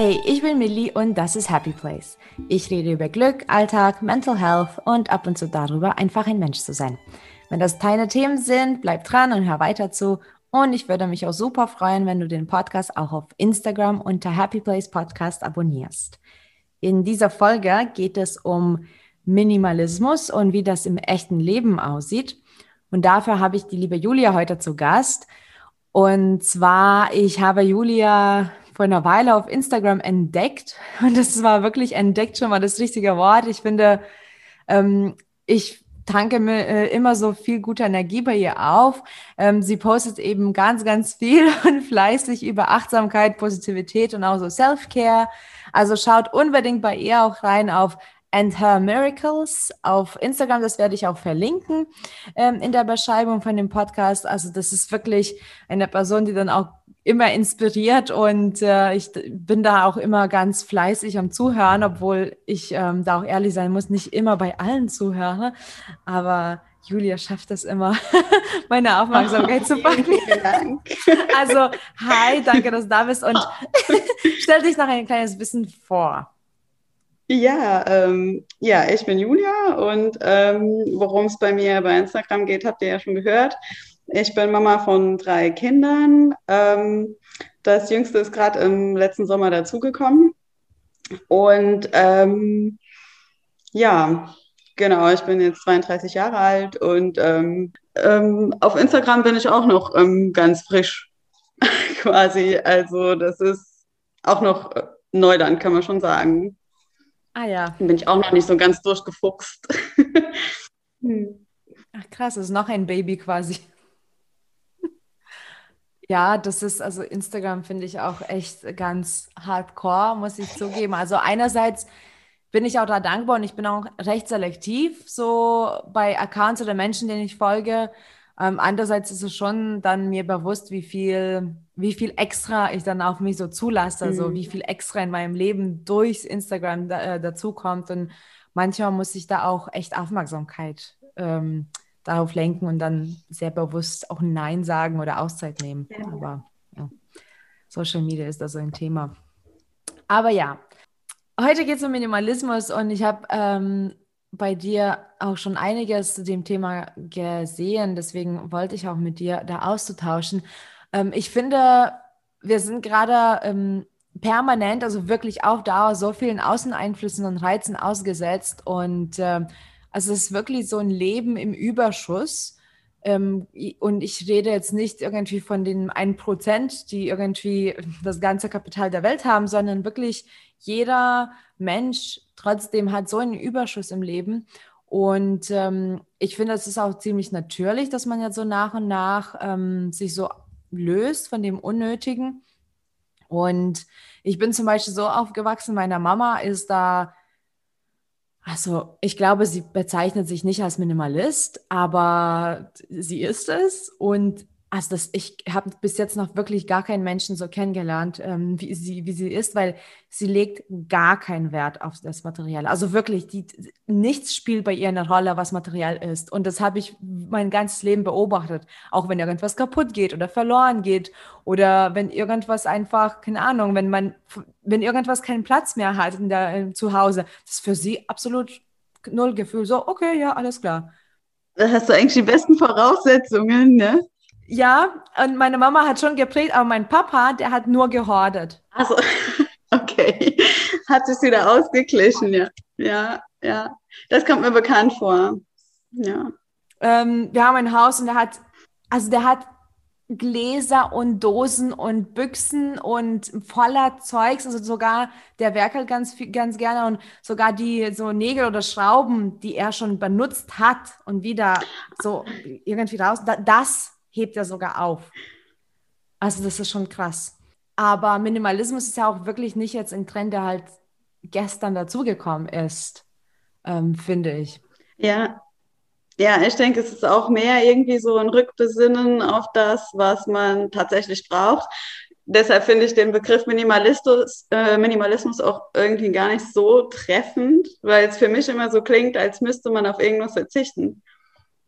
Hey, ich bin Millie und das ist Happy Place. Ich rede über Glück, Alltag, Mental Health und ab und zu darüber, einfach ein Mensch zu sein. Wenn das deine Themen sind, bleib dran und hör weiter zu. Und ich würde mich auch super freuen, wenn du den Podcast auch auf Instagram unter Happy Place Podcast abonnierst. In dieser Folge geht es um Minimalismus und wie das im echten Leben aussieht. Und dafür habe ich die liebe Julia heute zu Gast. Und zwar, ich habe Julia vor einer Weile auf Instagram entdeckt. Und das war wirklich entdeckt schon mal das richtige Wort. Ich finde, ähm, ich tanke mir äh, immer so viel gute Energie bei ihr auf. Ähm, sie postet eben ganz, ganz viel und fleißig über Achtsamkeit, Positivität und auch so Self-Care. Also schaut unbedingt bei ihr auch rein auf and Her Miracles auf Instagram. Das werde ich auch verlinken ähm, in der Beschreibung von dem Podcast. Also das ist wirklich eine Person, die dann auch immer inspiriert und äh, ich bin da auch immer ganz fleißig am Zuhören, obwohl ich ähm, da auch ehrlich sein muss, nicht immer bei allen zuhöre, aber Julia schafft es immer, meine Aufmerksamkeit oh, zu packen. Vielen Dank. Also, hi, danke, dass du da bist und stell dich noch ein kleines bisschen vor. Ja, ähm, ja, ich bin Julia und ähm, worum es bei mir bei Instagram geht, habt ihr ja schon gehört. Ich bin Mama von drei Kindern. Ähm, das jüngste ist gerade im letzten Sommer dazugekommen. Und ähm, ja, genau, ich bin jetzt 32 Jahre alt und ähm, ähm, auf Instagram bin ich auch noch ähm, ganz frisch quasi. Also das ist auch noch Neuland, kann man schon sagen. Ah ja. Bin ich auch noch nicht so ganz durchgefuchst. hm. Ach krass, ist noch ein Baby quasi. Ja, das ist, also Instagram finde ich auch echt ganz hardcore, muss ich zugeben. Also einerseits bin ich auch da dankbar und ich bin auch recht selektiv, so bei Accounts oder Menschen, denen ich folge. Ähm, andererseits ist es schon dann mir bewusst, wie viel, wie viel extra ich dann auf mich so zulasse, also mhm. also wie viel extra in meinem Leben durchs Instagram da, äh, dazukommt. Und manchmal muss ich da auch echt Aufmerksamkeit ähm, darauf lenken und dann sehr bewusst auch Nein sagen oder Auszeit nehmen. Ja. Aber ja, Social Media ist da so ein Thema. Aber ja, heute geht es um Minimalismus und ich habe ähm, bei dir auch schon einiges zu dem Thema gesehen. Deswegen wollte ich auch mit dir da auszutauschen. Ähm, ich finde, wir sind gerade ähm, permanent, also wirklich auf Dauer, so vielen Außeneinflüssen und Reizen ausgesetzt und äh, also es ist wirklich so ein Leben im Überschuss. Ähm, und ich rede jetzt nicht irgendwie von den 1%, die irgendwie das ganze Kapital der Welt haben, sondern wirklich jeder Mensch trotzdem hat so einen Überschuss im Leben. Und ähm, ich finde, es ist auch ziemlich natürlich, dass man jetzt so nach und nach ähm, sich so löst von dem Unnötigen. Und ich bin zum Beispiel so aufgewachsen, meine Mama ist da also, ich glaube, sie bezeichnet sich nicht als Minimalist, aber sie ist es. Und also das, ich habe bis jetzt noch wirklich gar keinen Menschen so kennengelernt, ähm, wie, sie, wie sie ist, weil sie legt gar keinen Wert auf das Material. Also wirklich, die, nichts spielt bei ihr eine Rolle, was Material ist. Und das habe ich mein ganzes Leben beobachtet. Auch wenn irgendwas kaputt geht oder verloren geht oder wenn irgendwas einfach, keine Ahnung, wenn man, wenn irgendwas keinen Platz mehr hat in der, zu Hause, das ist für sie absolut null Gefühl. So, okay, ja, alles klar. Da hast du eigentlich die besten Voraussetzungen, ne? Ja, und meine Mama hat schon geprägt, aber mein Papa, der hat nur gehortet. Also, okay. Hat sich wieder ausgeglichen, ja. Ja, ja. Das kommt mir bekannt vor. Ja. Ähm, wir haben ein Haus und der hat, also der hat Gläser und Dosen und Büchsen und voller Zeugs, also sogar, der werkelt ganz, ganz gerne und sogar die so Nägel oder Schrauben, die er schon benutzt hat und wieder so irgendwie raus, das hebt er sogar auf. Also das ist schon krass. Aber Minimalismus ist ja auch wirklich nicht jetzt ein Trend, der halt gestern dazugekommen ist, ähm, finde ich. Ja, ja, ich denke, es ist auch mehr irgendwie so ein Rückbesinnen auf das, was man tatsächlich braucht. Deshalb finde ich den Begriff Minimalismus, äh, Minimalismus auch irgendwie gar nicht so treffend, weil es für mich immer so klingt, als müsste man auf irgendwas verzichten.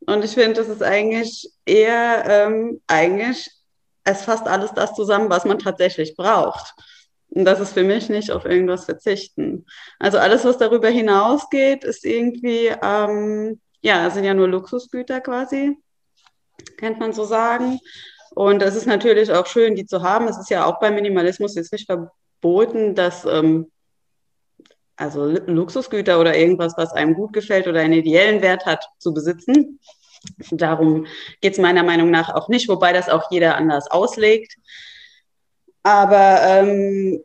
Und ich finde, das ist eigentlich eher, ähm, eigentlich, es fasst alles das zusammen, was man tatsächlich braucht. Und das ist für mich nicht auf irgendwas verzichten. Also alles, was darüber hinausgeht, ist irgendwie, ähm, ja, sind ja nur Luxusgüter quasi, kennt man so sagen. Und es ist natürlich auch schön, die zu haben. Es ist ja auch beim Minimalismus jetzt nicht verboten, dass ähm, also Luxusgüter oder irgendwas, was einem gut gefällt oder einen ideellen Wert hat, zu besitzen. Darum geht es meiner Meinung nach auch nicht, wobei das auch jeder anders auslegt. Aber ähm,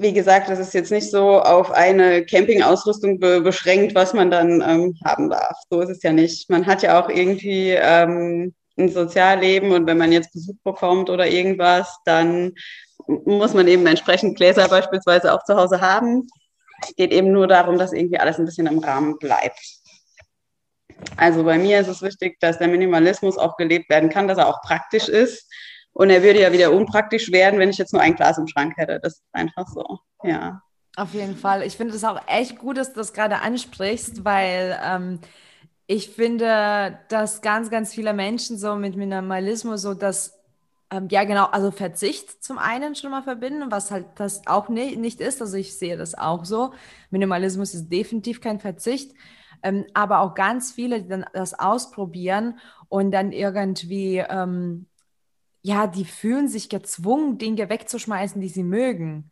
wie gesagt, das ist jetzt nicht so auf eine Campingausrüstung be beschränkt, was man dann ähm, haben darf. So ist es ja nicht. Man hat ja auch irgendwie ähm, ein Sozialleben und wenn man jetzt Besuch bekommt oder irgendwas, dann muss man eben entsprechend Gläser beispielsweise auch zu Hause haben. Es geht eben nur darum, dass irgendwie alles ein bisschen im Rahmen bleibt. Also bei mir ist es wichtig, dass der Minimalismus auch gelebt werden kann, dass er auch praktisch ist und er würde ja wieder unpraktisch werden, wenn ich jetzt nur ein Glas im Schrank hätte. Das ist einfach so, ja. Auf jeden Fall. Ich finde es auch echt gut, dass du das gerade ansprichst, weil ähm, ich finde, dass ganz, ganz viele Menschen so mit Minimalismus so das, ähm, ja genau, also Verzicht zum einen schon mal verbinden, was halt das auch ne nicht ist. Also ich sehe das auch so. Minimalismus ist definitiv kein Verzicht. Ähm, aber auch ganz viele, die dann das ausprobieren und dann irgendwie ähm, ja, die fühlen sich gezwungen, Dinge wegzuschmeißen, die sie mögen.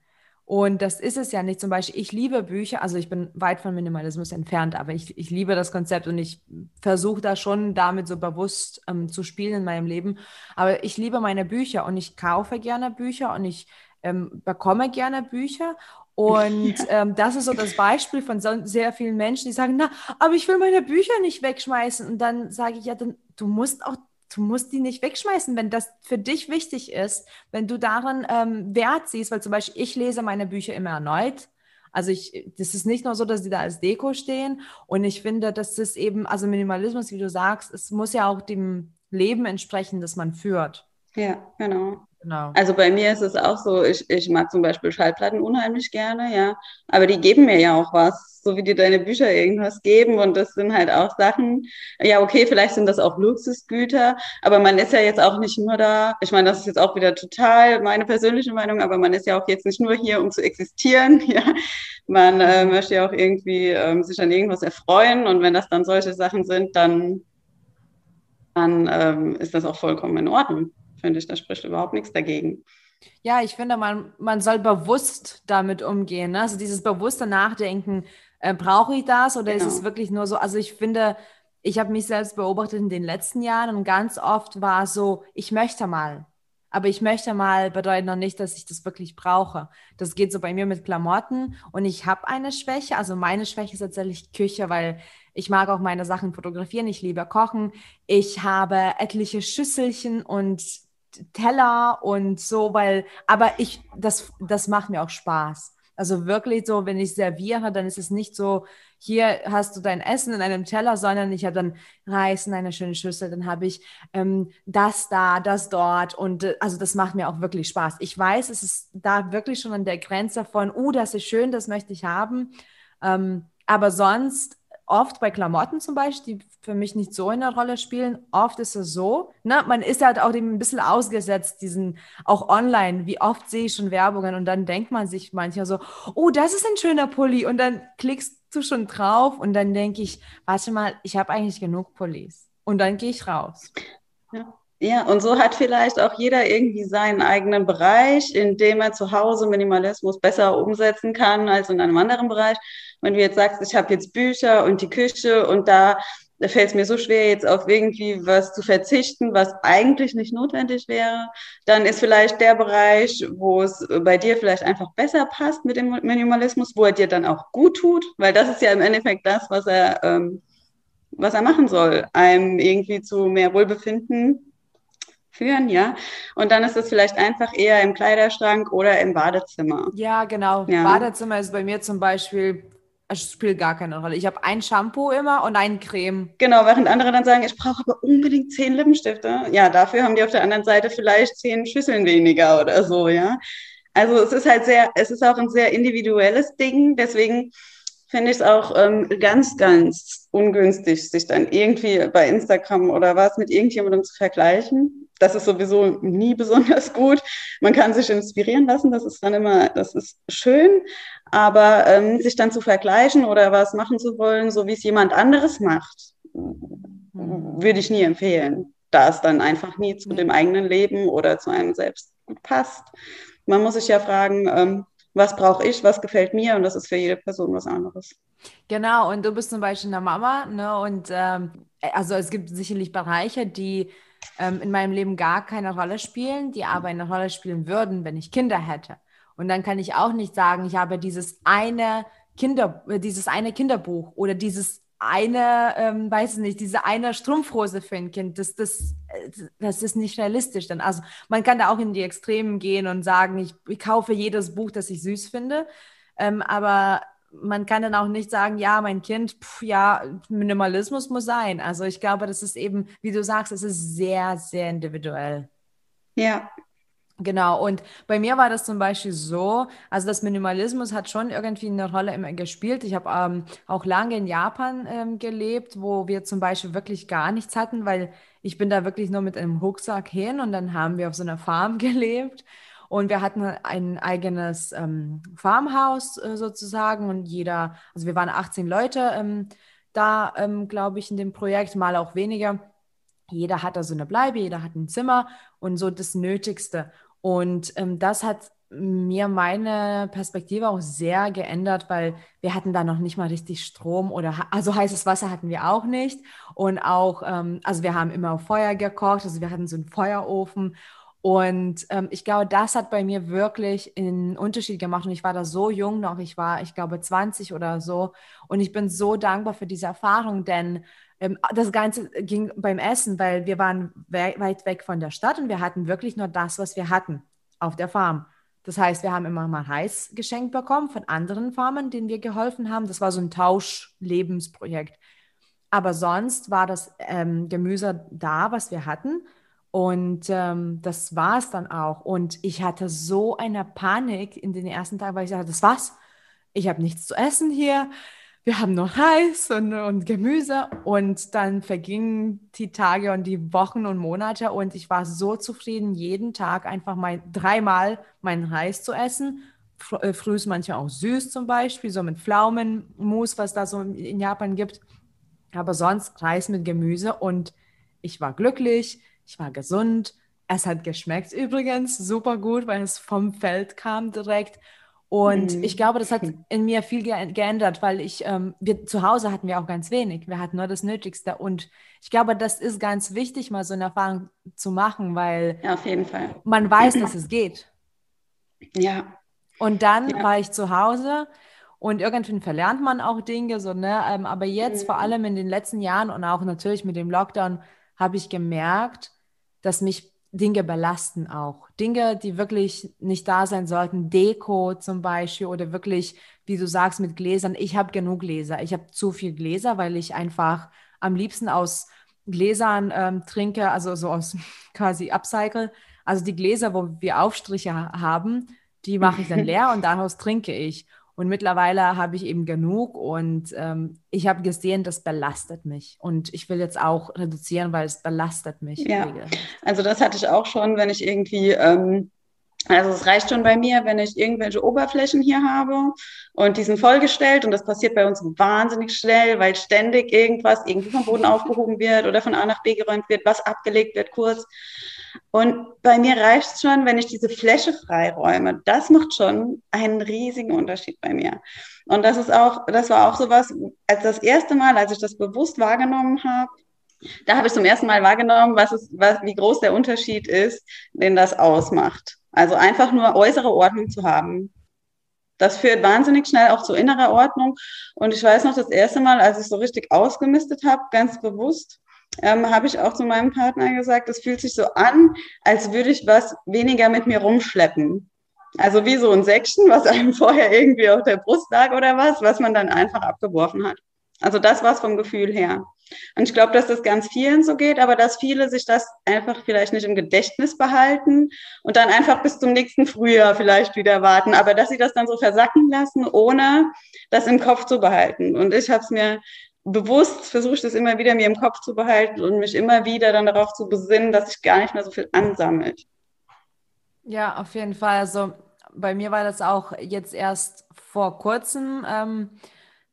Und das ist es ja nicht. Zum Beispiel, ich liebe Bücher, also ich bin weit von Minimalismus entfernt, aber ich, ich liebe das Konzept und ich versuche da schon damit so bewusst ähm, zu spielen in meinem Leben. Aber ich liebe meine Bücher und ich kaufe gerne Bücher und ich ähm, bekomme gerne Bücher. Und ähm, das ist so das Beispiel von so sehr vielen Menschen, die sagen, na, aber ich will meine Bücher nicht wegschmeißen. Und dann sage ich, ja, dann, du musst auch du musst die nicht wegschmeißen, wenn das für dich wichtig ist, wenn du darin ähm, Wert siehst, weil zum Beispiel ich lese meine Bücher immer erneut. Also ich, das ist nicht nur so, dass sie da als Deko stehen. Und ich finde, das ist eben, also Minimalismus, wie du sagst, es muss ja auch dem Leben entsprechen, das man führt. Ja, genau. Genau. Also bei mir ist es auch so, ich, ich mag zum Beispiel Schallplatten unheimlich gerne, ja. Aber die geben mir ja auch was, so wie dir deine Bücher irgendwas geben. Und das sind halt auch Sachen, ja, okay, vielleicht sind das auch Luxusgüter, aber man ist ja jetzt auch nicht nur da. Ich meine, das ist jetzt auch wieder total meine persönliche Meinung, aber man ist ja auch jetzt nicht nur hier, um zu existieren, ja. Man äh, möchte ja auch irgendwie ähm, sich an irgendwas erfreuen. Und wenn das dann solche Sachen sind, dann, dann ähm, ist das auch vollkommen in Ordnung finde ich. Da spricht überhaupt nichts dagegen. Ja, ich finde, man, man soll bewusst damit umgehen. Ne? Also dieses bewusste Nachdenken, äh, brauche ich das oder genau. ist es wirklich nur so? Also ich finde, ich habe mich selbst beobachtet in den letzten Jahren und ganz oft war es so, ich möchte mal. Aber ich möchte mal bedeutet noch nicht, dass ich das wirklich brauche. Das geht so bei mir mit Klamotten und ich habe eine Schwäche. Also meine Schwäche ist tatsächlich Küche, weil ich mag auch meine Sachen fotografieren. Ich liebe Kochen. Ich habe etliche Schüsselchen und Teller und so, weil, aber ich, das, das macht mir auch Spaß. Also wirklich so, wenn ich serviere, dann ist es nicht so, hier hast du dein Essen in einem Teller, sondern ich habe dann Reis in einer schönen Schüssel, dann habe ich ähm, das da, das dort und äh, also das macht mir auch wirklich Spaß. Ich weiß, es ist da wirklich schon an der Grenze von, oh, das ist schön, das möchte ich haben. Ähm, aber sonst oft bei Klamotten zum Beispiel, die für mich nicht so in der Rolle spielen, oft ist es so, ne, man ist halt auch dem ein bisschen ausgesetzt, diesen, auch online, wie oft sehe ich schon Werbungen und dann denkt man sich manchmal so, oh, das ist ein schöner Pulli und dann klickst du schon drauf und dann denke ich, warte mal, ich habe eigentlich genug Pullis und dann gehe ich raus. Ja. Ja, und so hat vielleicht auch jeder irgendwie seinen eigenen Bereich, in dem er zu Hause Minimalismus besser umsetzen kann als in einem anderen Bereich. Wenn du jetzt sagst, ich habe jetzt Bücher und die Küche und da, da fällt es mir so schwer, jetzt auf irgendwie was zu verzichten, was eigentlich nicht notwendig wäre, dann ist vielleicht der Bereich, wo es bei dir vielleicht einfach besser passt mit dem Minimalismus, wo er dir dann auch gut tut, weil das ist ja im Endeffekt das, was er, ähm, was er machen soll, einem irgendwie zu mehr Wohlbefinden führen, ja. Und dann ist es vielleicht einfach eher im Kleiderschrank oder im Badezimmer. Ja, genau. Ja. Badezimmer ist bei mir zum Beispiel, spielt gar keine Rolle. Ich habe ein Shampoo immer und ein Creme. Genau, während andere dann sagen, ich brauche aber unbedingt zehn Lippenstifte. Ja, dafür haben die auf der anderen Seite vielleicht zehn Schüsseln weniger oder so, ja. Also es ist halt sehr, es ist auch ein sehr individuelles Ding. Deswegen finde ich es auch ähm, ganz, ganz ungünstig, sich dann irgendwie bei Instagram oder was mit irgendjemandem zu vergleichen. Das ist sowieso nie besonders gut. Man kann sich inspirieren lassen, das ist dann immer, das ist schön, aber ähm, sich dann zu vergleichen oder was machen zu wollen, so wie es jemand anderes macht, würde ich nie empfehlen, da es dann einfach nie zu dem eigenen Leben oder zu einem selbst passt. Man muss sich ja fragen, ähm, was brauche ich, was gefällt mir und das ist für jede Person was anderes. Genau, und du bist zum Beispiel eine Mama, ne? Und ähm, also es gibt sicherlich Bereiche, die ähm, in meinem Leben gar keine Rolle spielen, die aber eine Rolle spielen würden, wenn ich Kinder hätte. Und dann kann ich auch nicht sagen, ich habe dieses eine Kinder, äh, dieses eine Kinderbuch oder dieses eine, ähm, weiß nicht, diese eine Strumpfhose für ein Kind, das, das, äh, das ist nicht realistisch dann. Also man kann da auch in die Extremen gehen und sagen, ich, ich kaufe jedes Buch, das ich süß finde. Ähm, aber man kann dann auch nicht sagen, ja, mein Kind, pf, ja, Minimalismus muss sein. Also ich glaube, das ist eben, wie du sagst, es ist sehr, sehr individuell. Ja, Genau, und bei mir war das zum Beispiel so, also das Minimalismus hat schon irgendwie eine Rolle immer gespielt. Ich habe ähm, auch lange in Japan ähm, gelebt, wo wir zum Beispiel wirklich gar nichts hatten, weil ich bin da wirklich nur mit einem Rucksack hin und dann haben wir auf so einer Farm gelebt und wir hatten ein eigenes ähm, Farmhaus äh, sozusagen und jeder, also wir waren 18 Leute ähm, da, ähm, glaube ich, in dem Projekt, mal auch weniger. Jeder hat da so eine Bleibe, jeder hat ein Zimmer und so das Nötigste. Und ähm, das hat mir meine Perspektive auch sehr geändert, weil wir hatten da noch nicht mal richtig Strom oder also heißes Wasser hatten wir auch nicht und auch ähm, also wir haben immer Feuer gekocht, also wir hatten so einen Feuerofen und ähm, ich glaube, das hat bei mir wirklich einen Unterschied gemacht und ich war da so jung noch, ich war, ich glaube 20 oder so und ich bin so dankbar für diese Erfahrung, denn ähm, das Ganze ging beim Essen, weil wir waren we weit weg von der Stadt und wir hatten wirklich nur das, was wir hatten auf der Farm. Das heißt, wir haben immer mal Reis geschenkt bekommen von anderen Farmern, denen wir geholfen haben. Das war so ein Tauschlebensprojekt. Aber sonst war das ähm, Gemüse da, was wir hatten. Und ähm, das war es dann auch. Und ich hatte so eine Panik in den ersten Tagen, weil ich dachte, das war's. Ich habe nichts zu essen hier wir haben noch Reis und, und Gemüse. Und dann vergingen die Tage und die Wochen und Monate und ich war so zufrieden, jeden Tag einfach mal dreimal meinen Reis zu essen. Äh, früh ist manchmal auch süß zum Beispiel, so mit Pflaumenmus, was da so in Japan gibt. Aber sonst Reis mit Gemüse und ich war glücklich, ich war gesund. Es hat geschmeckt übrigens super gut, weil es vom Feld kam direkt. Und mhm. ich glaube, das hat in mir viel ge geändert, weil ich, ähm, wir zu Hause hatten wir auch ganz wenig. Wir hatten nur das Nötigste. Und ich glaube, das ist ganz wichtig, mal so eine Erfahrung zu machen, weil ja, auf jeden Fall. man weiß, dass es geht. Ja. Und dann ja. war ich zu Hause und irgendwann verlernt man auch Dinge, so, ne? Ähm, aber jetzt, mhm. vor allem in den letzten Jahren und auch natürlich mit dem Lockdown, habe ich gemerkt, dass mich Dinge belasten auch. Dinge, die wirklich nicht da sein sollten. Deko zum Beispiel oder wirklich, wie du sagst, mit Gläsern. Ich habe genug Gläser. Ich habe zu viel Gläser, weil ich einfach am liebsten aus Gläsern ähm, trinke, also so aus quasi Upcycle. Also die Gläser, wo wir Aufstriche haben, die mache ich dann leer und daraus trinke ich. Und mittlerweile habe ich eben genug und ähm, ich habe gesehen, das belastet mich. Und ich will jetzt auch reduzieren, weil es belastet mich. Ja, also das hatte ich auch schon, wenn ich irgendwie, ähm, also es reicht schon bei mir, wenn ich irgendwelche Oberflächen hier habe und die sind vollgestellt und das passiert bei uns wahnsinnig schnell, weil ständig irgendwas irgendwie vom Boden aufgehoben wird oder von A nach B geräumt wird, was abgelegt wird kurz. Und bei mir reicht es schon, wenn ich diese Fläche freiräume. Das macht schon einen riesigen Unterschied bei mir. Und das ist auch, das war auch sowas, als das erste Mal, als ich das bewusst wahrgenommen habe, da habe ich zum ersten Mal wahrgenommen, was ist, was, wie groß der Unterschied ist, den das ausmacht. Also einfach nur äußere Ordnung zu haben. Das führt wahnsinnig schnell auch zu innerer Ordnung. Und ich weiß noch, das erste Mal, als ich so richtig ausgemistet habe, ganz bewusst, ähm, habe ich auch zu meinem Partner gesagt, es fühlt sich so an, als würde ich was weniger mit mir rumschleppen. Also wie so ein Säckchen, was einem vorher irgendwie auf der Brust lag oder was, was man dann einfach abgeworfen hat. Also das war es vom Gefühl her. Und ich glaube, dass das ganz vielen so geht, aber dass viele sich das einfach vielleicht nicht im Gedächtnis behalten und dann einfach bis zum nächsten Frühjahr vielleicht wieder warten, aber dass sie das dann so versacken lassen, ohne das im Kopf zu behalten. Und ich habe es mir bewusst versucht, das immer wieder mir im Kopf zu behalten und mich immer wieder dann darauf zu besinnen, dass sich gar nicht mehr so viel ansammelt. Ja, auf jeden Fall. Also bei mir war das auch jetzt erst vor kurzem ähm,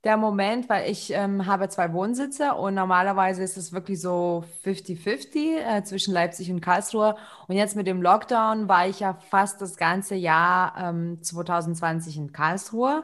der Moment, weil ich ähm, habe zwei Wohnsitze und normalerweise ist es wirklich so 50-50 äh, zwischen Leipzig und Karlsruhe. Und jetzt mit dem Lockdown war ich ja fast das ganze Jahr ähm, 2020 in Karlsruhe.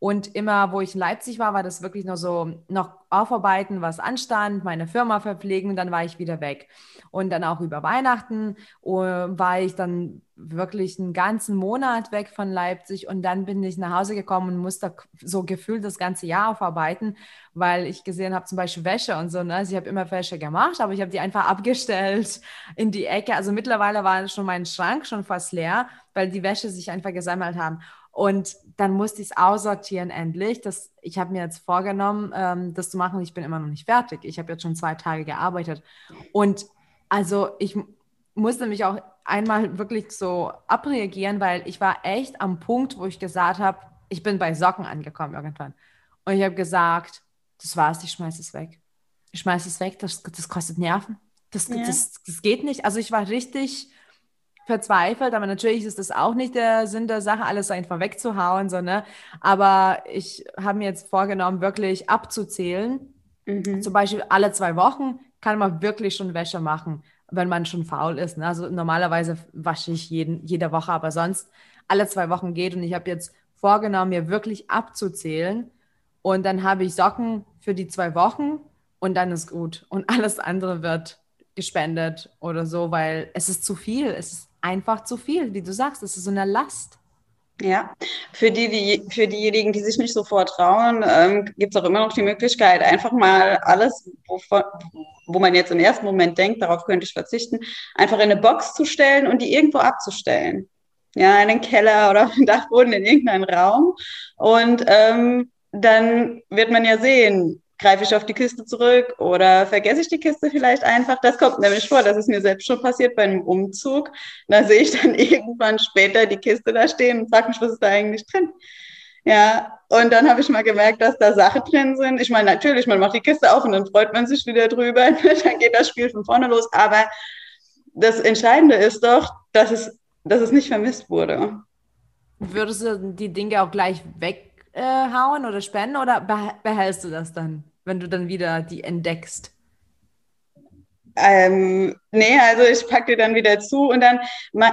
Und immer, wo ich in Leipzig war, war das wirklich nur so noch aufarbeiten, was anstand, meine Firma verpflegen, dann war ich wieder weg. Und dann auch über Weihnachten uh, war ich dann wirklich einen ganzen Monat weg von Leipzig und dann bin ich nach Hause gekommen und musste so gefühlt das ganze Jahr aufarbeiten, weil ich gesehen habe, zum Beispiel Wäsche und so. Ne? Also ich habe immer Wäsche gemacht, aber ich habe die einfach abgestellt in die Ecke. Also mittlerweile war schon mein Schrank schon fast leer, weil die Wäsche sich einfach gesammelt haben. Und dann musste ich es aussortieren endlich. Das, ich habe mir jetzt vorgenommen, ähm, das zu machen. Ich bin immer noch nicht fertig. Ich habe jetzt schon zwei Tage gearbeitet. Und also ich musste mich auch einmal wirklich so abreagieren, weil ich war echt am Punkt, wo ich gesagt habe, ich bin bei Socken angekommen irgendwann. Und ich habe gesagt, das war's, ich schmeiße es weg. Ich schmeiße es weg, das, das kostet Nerven. Das, ja. das, das geht nicht. Also ich war richtig verzweifelt, aber natürlich ist das auch nicht der Sinn der Sache, alles einfach wegzuhauen, so, ne? Aber ich habe mir jetzt vorgenommen, wirklich abzuzählen. Mhm. Zum Beispiel alle zwei Wochen kann man wirklich schon Wäsche machen, wenn man schon faul ist. Ne? Also normalerweise wasche ich jeden, jede Woche, aber sonst alle zwei Wochen geht. Und ich habe jetzt vorgenommen, mir wirklich abzuzählen. Und dann habe ich Socken für die zwei Wochen und dann ist gut. Und alles andere wird gespendet oder so, weil es ist zu viel. Es ist einfach zu viel, wie du sagst. Es ist so eine Last. Ja, für, die, die, für diejenigen, die sich nicht so vortrauen, ähm, gibt es auch immer noch die Möglichkeit, einfach mal alles, wovon, wo man jetzt im ersten Moment denkt, darauf könnte ich verzichten, einfach in eine Box zu stellen und die irgendwo abzustellen. Ja, in den Keller oder auf den Dachboden, in irgendeinen Raum. Und ähm, dann wird man ja sehen, greife ich auf die Kiste zurück oder vergesse ich die Kiste vielleicht einfach. Das kommt nämlich vor, das ist mir selbst schon passiert bei einem Umzug. Da sehe ich dann irgendwann später die Kiste da stehen und frage mich, was ist da eigentlich drin? Ja, und dann habe ich mal gemerkt, dass da Sachen drin sind. Ich meine, natürlich, man macht die Kiste auf und dann freut man sich wieder drüber. dann geht das Spiel von vorne los. Aber das Entscheidende ist doch, dass es, dass es nicht vermisst wurde. Würdest du die Dinge auch gleich weghauen äh, oder spenden oder behältst du das dann? wenn du dann wieder die entdeckst? Ähm, nee, also ich packe die dann wieder zu und dann,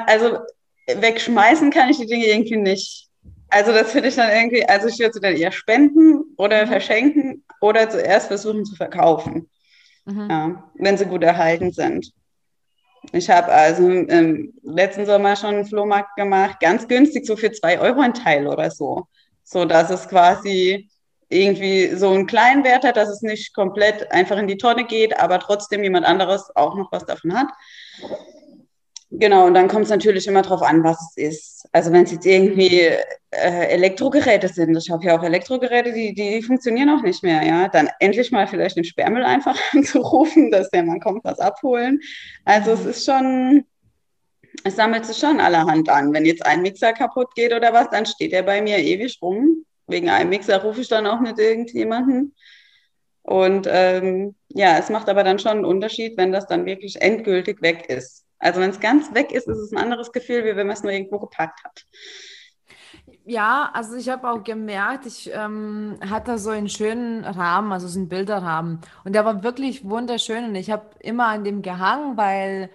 also wegschmeißen kann ich die Dinge irgendwie nicht. Also das finde ich dann irgendwie, also ich würde sie dann eher spenden oder mhm. verschenken oder zuerst versuchen zu verkaufen, mhm. ja, wenn sie gut erhalten sind. Ich habe also im letzten Sommer schon einen Flohmarkt gemacht, ganz günstig, so für zwei Euro ein Teil oder so. So dass es quasi irgendwie so einen kleinen Wert hat, dass es nicht komplett einfach in die Tonne geht, aber trotzdem jemand anderes auch noch was davon hat. Genau, und dann kommt es natürlich immer darauf an, was es ist. Also wenn es jetzt irgendwie äh, Elektrogeräte sind, ich habe ja auch Elektrogeräte, die, die funktionieren auch nicht mehr, ja, dann endlich mal vielleicht den Sperrmüll einfach anzurufen, dass der Mann kommt, was abholen. Also es ist schon, es sammelt sich schon allerhand an. Wenn jetzt ein Mixer kaputt geht oder was, dann steht er bei mir ewig rum wegen einem Mixer rufe ich dann auch nicht irgendjemanden. Und ähm, ja, es macht aber dann schon einen Unterschied, wenn das dann wirklich endgültig weg ist. Also wenn es ganz weg ist, ist es ein anderes Gefühl, wie wenn man es nur irgendwo gepackt hat. Ja, also ich habe auch gemerkt, ich ähm, hatte so einen schönen Rahmen, also so einen Bilderrahmen. Und der war wirklich wunderschön. Und ich habe immer an dem gehangen, weil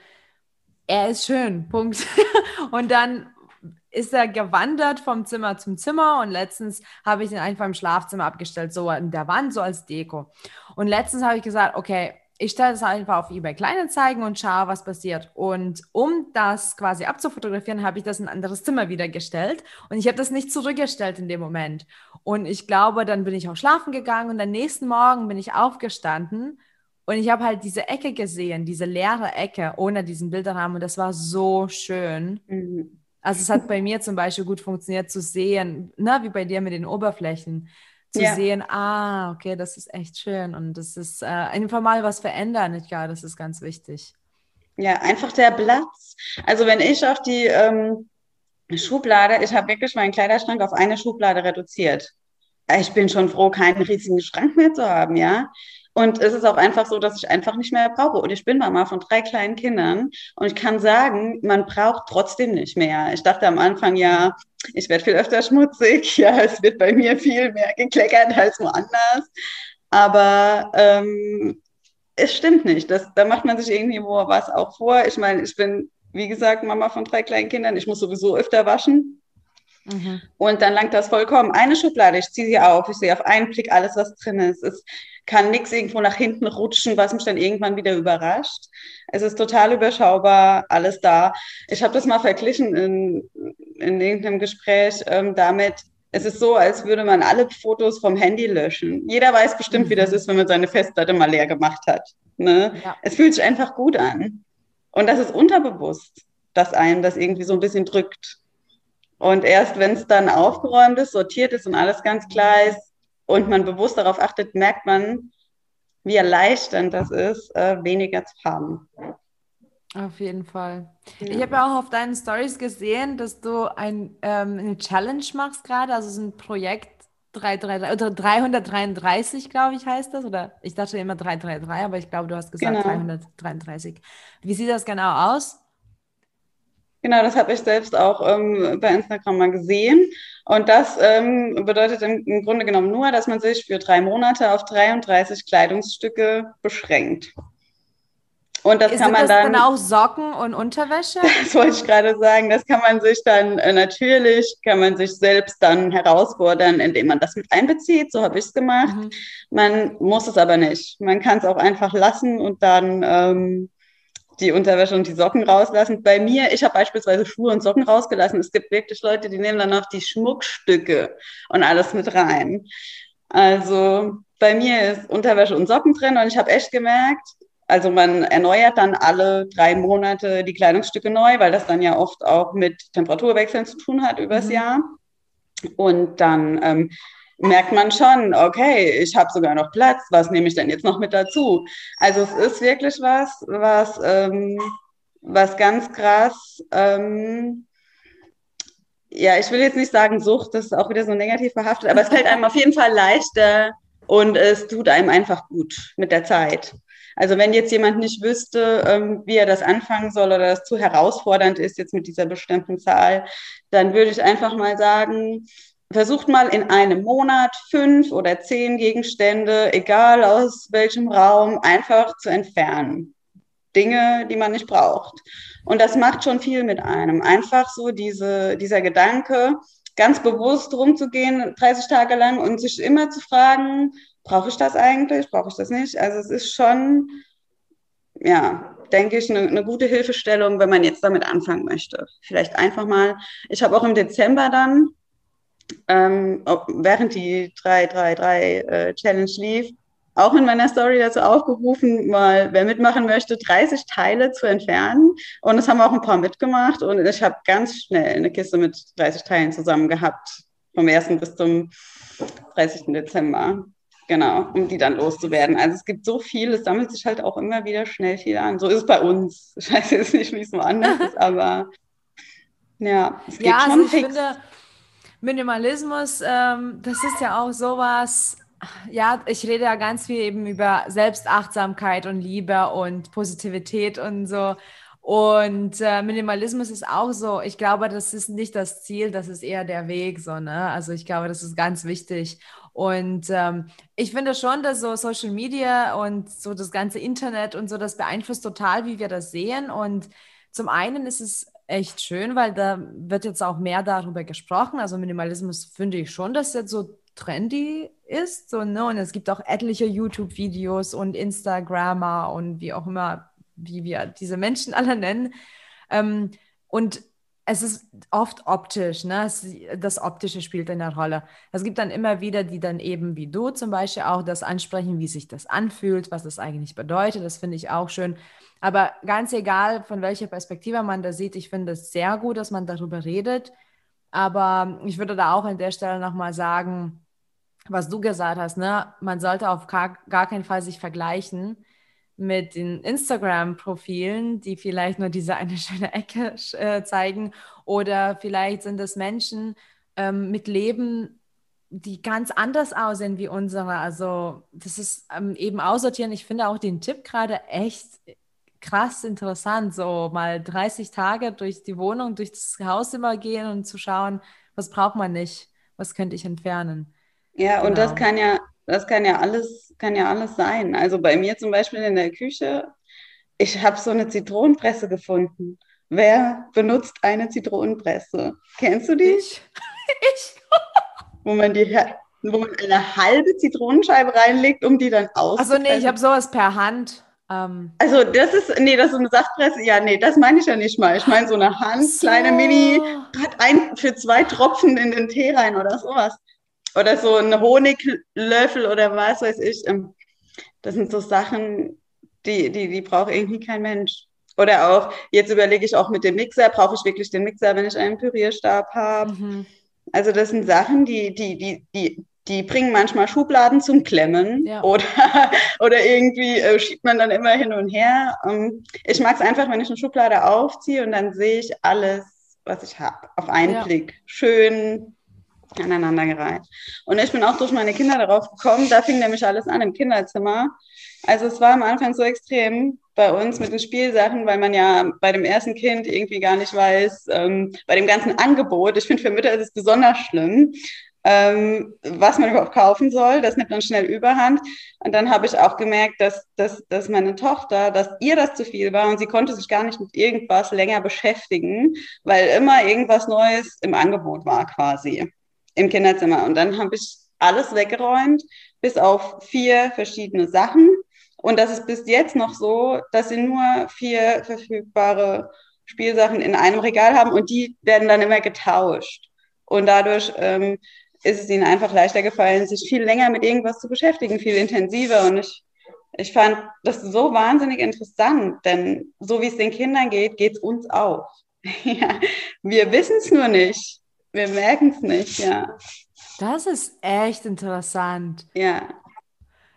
er ist schön. Punkt. und dann ist er gewandert vom Zimmer zum Zimmer und letztens habe ich ihn einfach im Schlafzimmer abgestellt, so in der Wand, so als Deko. Und letztens habe ich gesagt, okay, ich stelle das einfach auf eBay Kleinanzeigen und schaue, was passiert. Und um das quasi abzufotografieren, habe ich das in ein anderes Zimmer wieder gestellt. Und ich habe das nicht zurückgestellt in dem Moment. Und ich glaube, dann bin ich auch schlafen gegangen und am nächsten Morgen bin ich aufgestanden und ich habe halt diese Ecke gesehen, diese leere Ecke ohne diesen Bilderrahmen. Und das war so schön. Mhm. Also es hat bei mir zum Beispiel gut funktioniert zu sehen, ne, wie bei dir mit den Oberflächen. zu ja. sehen, ah, okay, das ist echt schön und das ist äh, einfach mal was verändern, nicht wahr? Das ist ganz wichtig. Ja, einfach der Platz. Also wenn ich auf die ähm, Schublade, ich habe wirklich meinen Kleiderschrank auf eine Schublade reduziert. Ich bin schon froh, keinen riesigen Schrank mehr zu haben, ja. Und es ist auch einfach so, dass ich einfach nicht mehr brauche. Und ich bin Mama von drei kleinen Kindern und ich kann sagen, man braucht trotzdem nicht mehr. Ich dachte am Anfang, ja, ich werde viel öfter schmutzig, ja, es wird bei mir viel mehr gekleckert als woanders. Aber ähm, es stimmt nicht. Das, da macht man sich irgendwie wo was auch vor. Ich meine, ich bin, wie gesagt, Mama von drei kleinen Kindern. Ich muss sowieso öfter waschen. Mhm. Und dann langt das vollkommen. Eine Schublade, ich ziehe sie auf, ich sehe auf einen Blick alles, was drin ist. Es kann nichts irgendwo nach hinten rutschen, was mich dann irgendwann wieder überrascht. Es ist total überschaubar, alles da. Ich habe das mal verglichen in, in irgendeinem Gespräch ähm, damit, es ist so, als würde man alle Fotos vom Handy löschen. Jeder weiß bestimmt, mhm. wie das mhm. ist, wenn man seine Festplatte mal leer gemacht hat. Ne? Ja. Es fühlt sich einfach gut an. Und das ist unterbewusst, dass einem das irgendwie so ein bisschen drückt. Und erst wenn es dann aufgeräumt ist, sortiert ist und alles ganz klar ist und man bewusst darauf achtet, merkt man, wie erleichternd das ist, äh, weniger zu haben. Auf jeden Fall. Ja. Ich habe ja auch auf deinen Stories gesehen, dass du ein, ähm, eine Challenge machst gerade, also ist ein Projekt 333 oder 333, glaube ich, heißt das. Oder ich dachte immer 333, aber ich glaube, du hast gesagt genau. 333. Wie sieht das genau aus? Genau, das habe ich selbst auch ähm, bei Instagram mal gesehen. Und das ähm, bedeutet im, im, Grunde genommen nur, dass man sich für drei Monate auf 33 Kleidungsstücke beschränkt. Und das Ist kann man das dann, dann auch Socken und Unterwäsche? Das wollte ich gerade sagen. Das kann man sich dann äh, natürlich, kann man sich selbst dann herausfordern, indem man das mit einbezieht. So habe ich es gemacht. Mhm. Man muss es aber nicht. Man kann es auch einfach lassen und dann ähm, die Unterwäsche und die Socken rauslassen. Bei mir, ich habe beispielsweise Schuhe und Socken rausgelassen. Es gibt wirklich Leute, die nehmen dann noch die Schmuckstücke und alles mit rein. Also bei mir ist Unterwäsche und Socken drin und ich habe echt gemerkt, also man erneuert dann alle drei Monate die Kleidungsstücke neu, weil das dann ja oft auch mit Temperaturwechseln zu tun hat übers mhm. Jahr. Und dann ähm, merkt man schon, okay, ich habe sogar noch Platz, was nehme ich denn jetzt noch mit dazu? Also es ist wirklich was, was, ähm, was ganz krass, ähm, ja, ich will jetzt nicht sagen Sucht, das ist auch wieder so negativ behaftet, aber es fällt einem auf jeden Fall leichter und es tut einem einfach gut mit der Zeit. Also wenn jetzt jemand nicht wüsste, ähm, wie er das anfangen soll oder das zu herausfordernd ist jetzt mit dieser bestimmten Zahl, dann würde ich einfach mal sagen, versucht mal in einem Monat fünf oder zehn Gegenstände, egal aus welchem Raum, einfach zu entfernen. Dinge, die man nicht braucht. Und das macht schon viel mit einem. Einfach so diese, dieser Gedanke, ganz bewusst rumzugehen, 30 Tage lang und sich immer zu fragen, brauche ich das eigentlich, brauche ich das nicht? Also es ist schon, ja, denke ich, eine, eine gute Hilfestellung, wenn man jetzt damit anfangen möchte. Vielleicht einfach mal, ich habe auch im Dezember dann ähm, während die 333 äh, Challenge lief, auch in meiner Story dazu aufgerufen, mal, wer mitmachen möchte, 30 Teile zu entfernen. Und es haben auch ein paar mitgemacht. Und ich habe ganz schnell eine Kiste mit 30 Teilen zusammen gehabt, vom 1. bis zum 30. Dezember. Genau, um die dann loszuwerden. Also es gibt so viel, es sammelt sich halt auch immer wieder schnell viel an. So ist es bei uns. Ich weiß jetzt nicht, wie es woanders ist, aber ja, es geht ja, schon also ich fix. Finde, Minimalismus, ähm, das ist ja auch sowas, ja, ich rede ja ganz viel eben über Selbstachtsamkeit und Liebe und Positivität und so. Und äh, Minimalismus ist auch so, ich glaube, das ist nicht das Ziel, das ist eher der Weg, so, ne? Also ich glaube, das ist ganz wichtig. Und ähm, ich finde schon, dass so Social Media und so das ganze Internet und so, das beeinflusst total, wie wir das sehen. Und zum einen ist es echt schön, weil da wird jetzt auch mehr darüber gesprochen. Also Minimalismus finde ich schon, dass jetzt so trendy ist. So, ne? Und es gibt auch etliche YouTube-Videos und Instagrammer und wie auch immer, wie wir diese Menschen alle nennen. Ähm, und es ist oft optisch, ne? Es, das Optische spielt eine Rolle. Es gibt dann immer wieder, die dann eben wie du zum Beispiel auch das ansprechen, wie sich das anfühlt, was das eigentlich bedeutet. Das finde ich auch schön. Aber ganz egal, von welcher Perspektive man das sieht, ich finde es sehr gut, dass man darüber redet. Aber ich würde da auch an der Stelle nochmal sagen, was du gesagt hast, ne? Man sollte auf gar, gar keinen Fall sich vergleichen mit den Instagram-Profilen, die vielleicht nur diese eine schöne Ecke äh, zeigen. Oder vielleicht sind es Menschen ähm, mit Leben, die ganz anders aussehen wie unsere. Also das ist ähm, eben aussortieren. Ich finde auch den Tipp gerade echt krass interessant, so mal 30 Tage durch die Wohnung, durch das Haus immer gehen und zu schauen, was braucht man nicht, was könnte ich entfernen. Ja, genau. und das genau. kann ja, das kann ja alles, kann ja alles sein. Also bei mir zum Beispiel in der Küche, ich habe so eine Zitronenpresse gefunden. Wer benutzt eine Zitronenpresse? Kennst du die? Ich. ich. wo man die wo man eine halbe Zitronenscheibe reinlegt, um die dann auszupressen. Also nee, ich habe sowas per Hand. Ähm. Also das ist, nee, das ist eine Saftpresse. Ja, nee, das meine ich ja nicht mal. Ich meine so eine Hand, so. kleine Mini, hat ein für zwei Tropfen in den Tee rein oder sowas oder so ein Honiglöffel oder was weiß ich. Ähm, das sind so Sachen, die, die, die braucht irgendwie kein Mensch. Oder auch, jetzt überlege ich auch mit dem Mixer, brauche ich wirklich den Mixer, wenn ich einen Pürierstab habe? Mhm. Also das sind Sachen, die, die, die, die, die bringen manchmal Schubladen zum Klemmen ja. oder, oder irgendwie äh, schiebt man dann immer hin und her. Ähm, ich mag es einfach, wenn ich eine Schublade aufziehe und dann sehe ich alles, was ich habe, auf einen ja. Blick. Schön, aneinandergereiht. Und ich bin auch durch meine Kinder darauf gekommen, da fing nämlich alles an im Kinderzimmer. Also es war am Anfang so extrem bei uns mit den Spielsachen, weil man ja bei dem ersten Kind irgendwie gar nicht weiß, ähm, bei dem ganzen Angebot, ich finde für Mütter ist es besonders schlimm, ähm, was man überhaupt kaufen soll. Das nimmt dann schnell überhand. Und dann habe ich auch gemerkt, dass, dass, dass meine Tochter, dass ihr das zu viel war und sie konnte sich gar nicht mit irgendwas länger beschäftigen, weil immer irgendwas Neues im Angebot war quasi im Kinderzimmer. Und dann habe ich alles weggeräumt, bis auf vier verschiedene Sachen. Und das ist bis jetzt noch so, dass sie nur vier verfügbare Spielsachen in einem Regal haben und die werden dann immer getauscht. Und dadurch ähm, ist es ihnen einfach leichter gefallen, sich viel länger mit irgendwas zu beschäftigen, viel intensiver. Und ich, ich fand das so wahnsinnig interessant, denn so wie es den Kindern geht, geht es uns auch. ja, wir wissen es nur nicht. Wir merken es nicht, ja. Das ist echt interessant. Ja.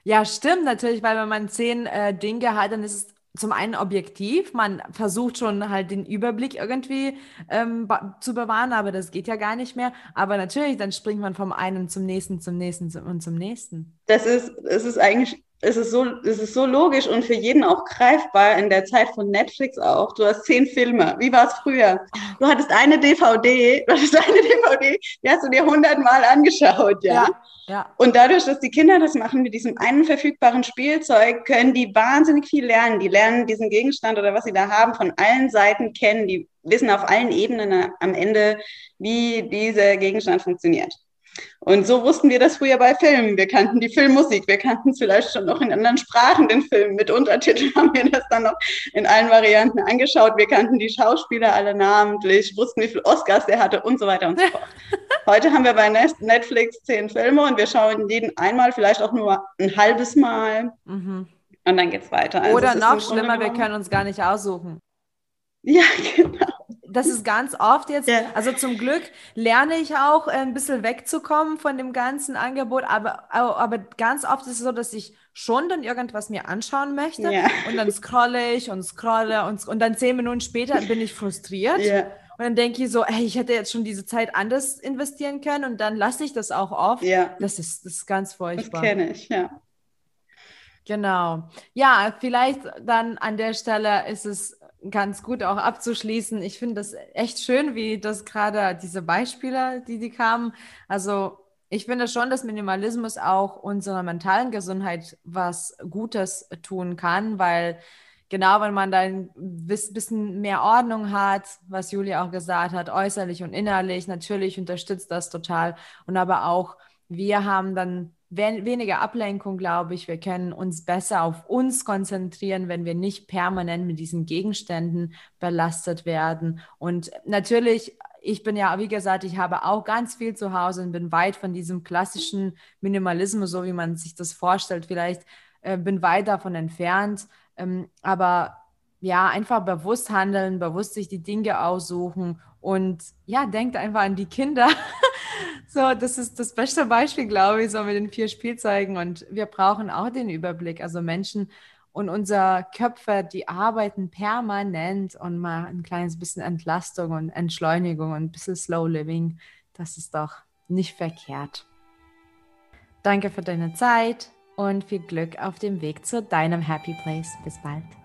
Ja, stimmt natürlich, weil wenn man zehn äh, Dinge hat, dann ist es zum einen objektiv, man versucht schon halt den Überblick irgendwie ähm, zu bewahren, aber das geht ja gar nicht mehr. Aber natürlich, dann springt man vom einen zum nächsten, zum nächsten und zum nächsten. Das ist, es ist eigentlich es ist, so, es ist so logisch und für jeden auch greifbar in der Zeit von Netflix auch. Du hast zehn Filme. Wie war es früher? Du hattest eine DVD, du hattest eine DVD, die hast du dir hundertmal angeschaut, ja? ja? Ja. Und dadurch, dass die Kinder das machen mit diesem einen verfügbaren Spielzeug, können die wahnsinnig viel lernen. Die lernen diesen Gegenstand oder was sie da haben von allen Seiten kennen. Die wissen auf allen Ebenen am Ende, wie dieser Gegenstand funktioniert. Und so wussten wir das früher bei Filmen. Wir kannten die Filmmusik, wir kannten es vielleicht schon noch in anderen Sprachen, den Film. Mit Untertiteln haben wir das dann noch in allen Varianten angeschaut. Wir kannten die Schauspieler alle namentlich, wussten, wie viele Oscars der hatte und so weiter und so fort. Heute haben wir bei Netflix zehn Filme und wir schauen jeden einmal, vielleicht auch nur ein halbes Mal. Mhm. Und dann geht es weiter. Also Oder noch schlimmer, wir können uns gar nicht aussuchen. Ja, genau das ist ganz oft jetzt, ja. also zum Glück lerne ich auch ein bisschen wegzukommen von dem ganzen Angebot, aber, aber ganz oft ist es so, dass ich schon dann irgendwas mir anschauen möchte ja. und dann scrolle ich und scrolle und, und dann zehn Minuten später bin ich frustriert. Ja. Und dann denke ich so, hey, ich hätte jetzt schon diese Zeit anders investieren können und dann lasse ich das auch oft. Ja. Das ist, das ist ganz furchtbar. Das kenne ich, ja. Genau. Ja, vielleicht dann an der Stelle ist es ganz gut auch abzuschließen. Ich finde das echt schön, wie das gerade diese Beispiele, die die kamen. Also ich finde schon, dass Minimalismus auch unserer mentalen Gesundheit was Gutes tun kann, weil genau, wenn man dann ein bisschen mehr Ordnung hat, was Julia auch gesagt hat, äußerlich und innerlich, natürlich unterstützt das total. Und aber auch wir haben dann weniger Ablenkung, glaube ich. Wir können uns besser auf uns konzentrieren, wenn wir nicht permanent mit diesen Gegenständen belastet werden. Und natürlich, ich bin ja, wie gesagt, ich habe auch ganz viel zu Hause und bin weit von diesem klassischen Minimalismus, so wie man sich das vorstellt. Vielleicht äh, bin weit davon entfernt. Ähm, aber ja, einfach bewusst handeln, bewusst sich die Dinge aussuchen und ja, denkt einfach an die Kinder. So, das ist das beste Beispiel, glaube ich, so mit den vier Spielzeugen. Und wir brauchen auch den Überblick. Also Menschen und unser Köpfe, die arbeiten permanent und mal ein kleines bisschen Entlastung und Entschleunigung und ein bisschen Slow Living. Das ist doch nicht verkehrt. Danke für deine Zeit und viel Glück auf dem Weg zu deinem Happy Place. Bis bald.